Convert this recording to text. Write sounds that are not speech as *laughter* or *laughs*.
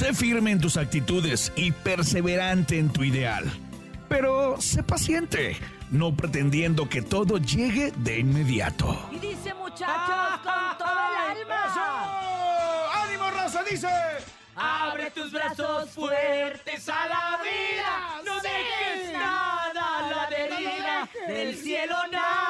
Sé firme en tus actitudes y perseverante en tu ideal. Pero sé paciente, no pretendiendo que todo llegue de inmediato. Y dice muchachos con *laughs* todo el alma. ¡Eso! ¡Ánimo, raza! Dice. Abre tus brazos fuertes a la vida. No dejes nada a la deriva. Del cielo nada